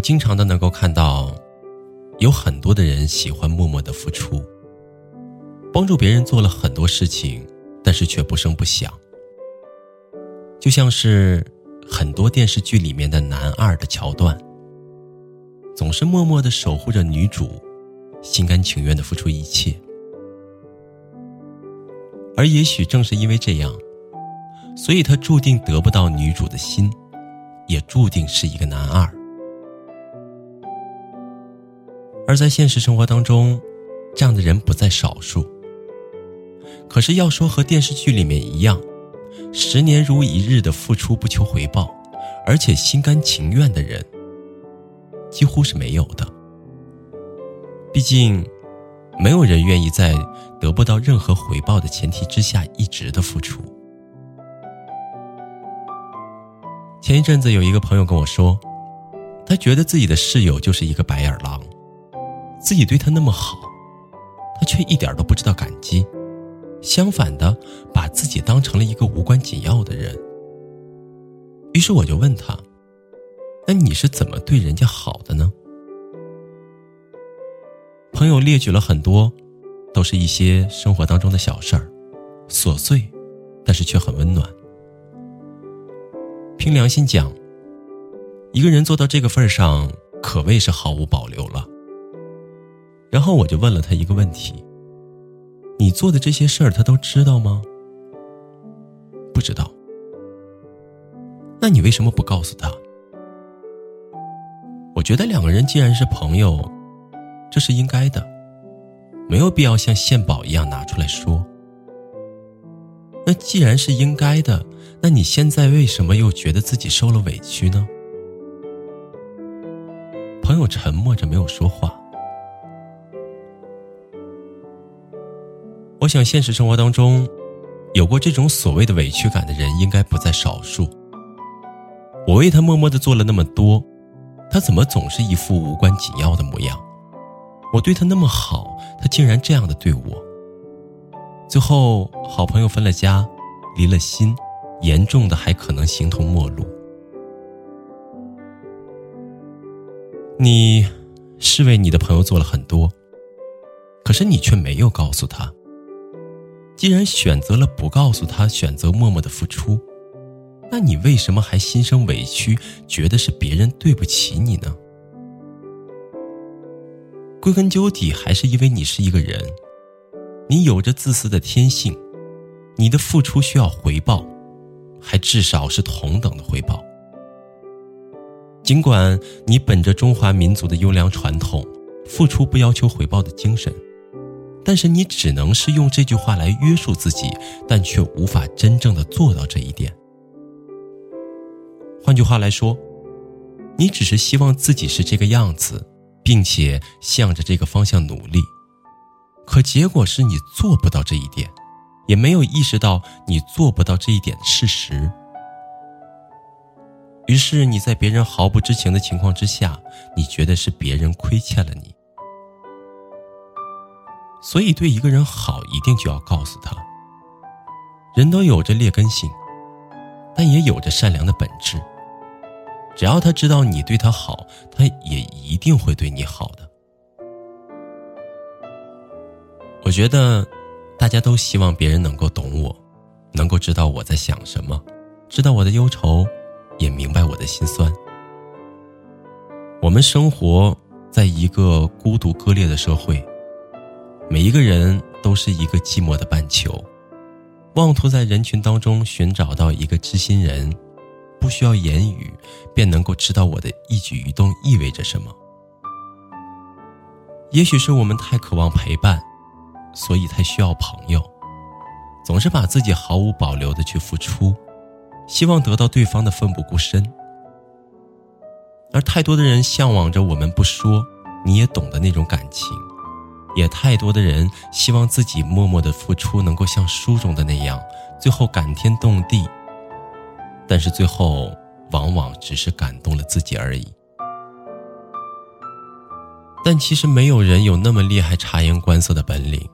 经常的能够看到，有很多的人喜欢默默的付出，帮助别人做了很多事情，但是却不声不响。就像是很多电视剧里面的男二的桥段，总是默默的守护着女主，心甘情愿的付出一切。而也许正是因为这样，所以他注定得不到女主的心，也注定是一个男二。而在现实生活当中，这样的人不在少数。可是要说和电视剧里面一样，十年如一日的付出不求回报，而且心甘情愿的人，几乎是没有的。毕竟，没有人愿意在得不到任何回报的前提之下一直的付出。前一阵子有一个朋友跟我说，他觉得自己的室友就是一个白眼狼。自己对他那么好，他却一点都不知道感激，相反的把自己当成了一个无关紧要的人。于是我就问他：“那你是怎么对人家好的呢？”朋友列举了很多，都是一些生活当中的小事儿，琐碎，但是却很温暖。凭良心讲，一个人做到这个份上，可谓是毫无保留了。然后我就问了他一个问题：“你做的这些事儿，他都知道吗？”不知道。那你为什么不告诉他？我觉得两个人既然是朋友，这是应该的，没有必要像献宝一样拿出来说。那既然是应该的，那你现在为什么又觉得自己受了委屈呢？朋友沉默着没有说话。我想，现实生活当中，有过这种所谓的委屈感的人应该不在少数。我为他默默的做了那么多，他怎么总是一副无关紧要的模样？我对他那么好，他竟然这样的对我。最后，好朋友分了家，离了心，严重的还可能形同陌路。你是为你的朋友做了很多，可是你却没有告诉他。既然选择了不告诉他，选择默默的付出，那你为什么还心生委屈，觉得是别人对不起你呢？归根究底，还是因为你是一个人，你有着自私的天性，你的付出需要回报，还至少是同等的回报。尽管你本着中华民族的优良传统，付出不要求回报的精神。但是你只能是用这句话来约束自己，但却无法真正的做到这一点。换句话来说，你只是希望自己是这个样子，并且向着这个方向努力，可结果是你做不到这一点，也没有意识到你做不到这一点的事实。于是你在别人毫不知情的情况之下，你觉得是别人亏欠了你。所以，对一个人好，一定就要告诉他。人都有着劣根性，但也有着善良的本质。只要他知道你对他好，他也一定会对你好的。我觉得，大家都希望别人能够懂我，能够知道我在想什么，知道我的忧愁，也明白我的心酸。我们生活在一个孤独割裂的社会。每一个人都是一个寂寞的半球，妄图在人群当中寻找到一个知心人，不需要言语便能够知道我的一举一动意味着什么。也许是我们太渴望陪伴，所以才需要朋友，总是把自己毫无保留的去付出，希望得到对方的奋不顾身。而太多的人向往着我们不说你也懂的那种感情，也太多的人希望自己默默的付出能够像书中的那样，最后感天动地。但是最后往往只是感动了自己而已。但其实没有人有那么厉害察言观色的本领，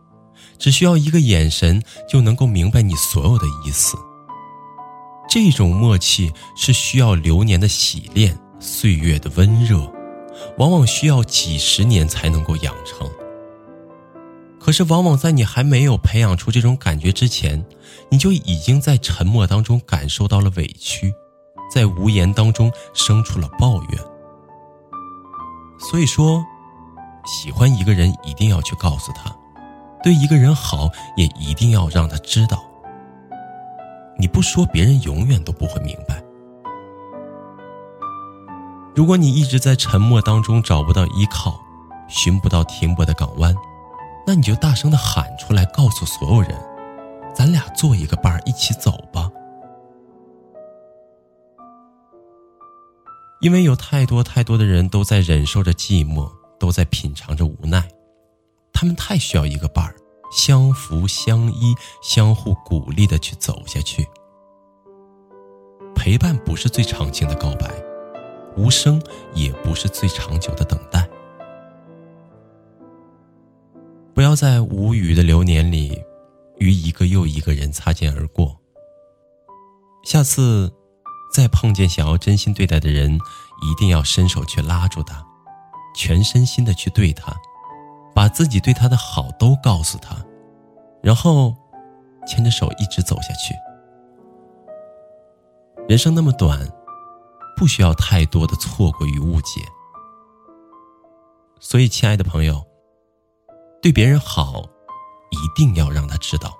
只需要一个眼神就能够明白你所有的意思。这种默契是需要流年的洗练。岁月的温热，往往需要几十年才能够养成。可是，往往在你还没有培养出这种感觉之前，你就已经在沉默当中感受到了委屈，在无言当中生出了抱怨。所以说，喜欢一个人一定要去告诉他，对一个人好也一定要让他知道。你不说，别人永远都不会明白。如果你一直在沉默当中找不到依靠，寻不到停泊的港湾，那你就大声的喊出来，告诉所有人，咱俩做一个伴儿，一起走吧。因为有太多太多的人都在忍受着寂寞，都在品尝着无奈，他们太需要一个伴儿，相扶相依，相互鼓励的去走下去。陪伴不是最长情的告白。无声也不是最长久的等待。不要在无语的流年里，与一个又一个人擦肩而过。下次再碰见想要真心对待的人，一定要伸手去拉住他，全身心的去对他，把自己对他的好都告诉他，然后牵着手一直走下去。人生那么短。不需要太多的错过与误解，所以，亲爱的朋友，对别人好，一定要让他知道。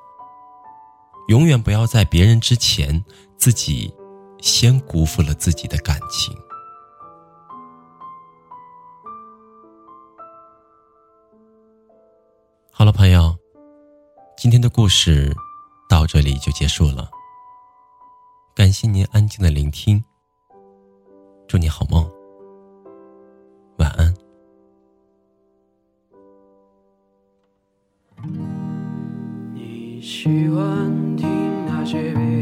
永远不要在别人之前，自己先辜负了自己的感情。好了，朋友，今天的故事到这里就结束了。感谢您安静的聆听。祝你好梦，听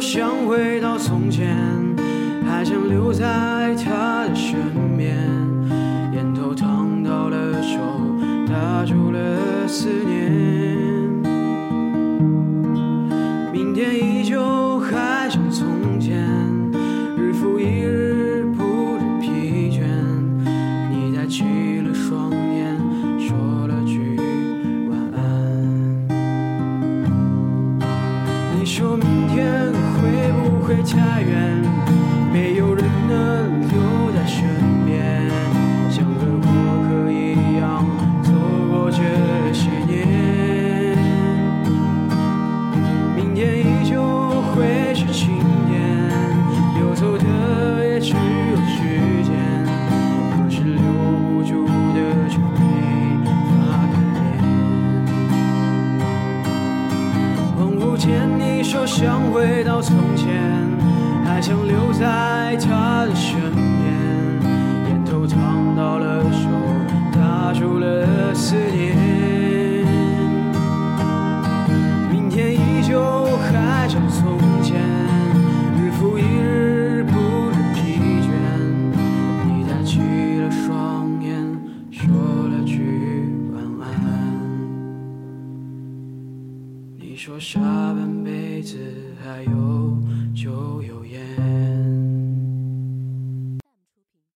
想回到从前，还想留在他的身边。烟头烫到了手，打住了思念。说想回到从前，还想留在他的身边，烟头烫到了手，打住了思念。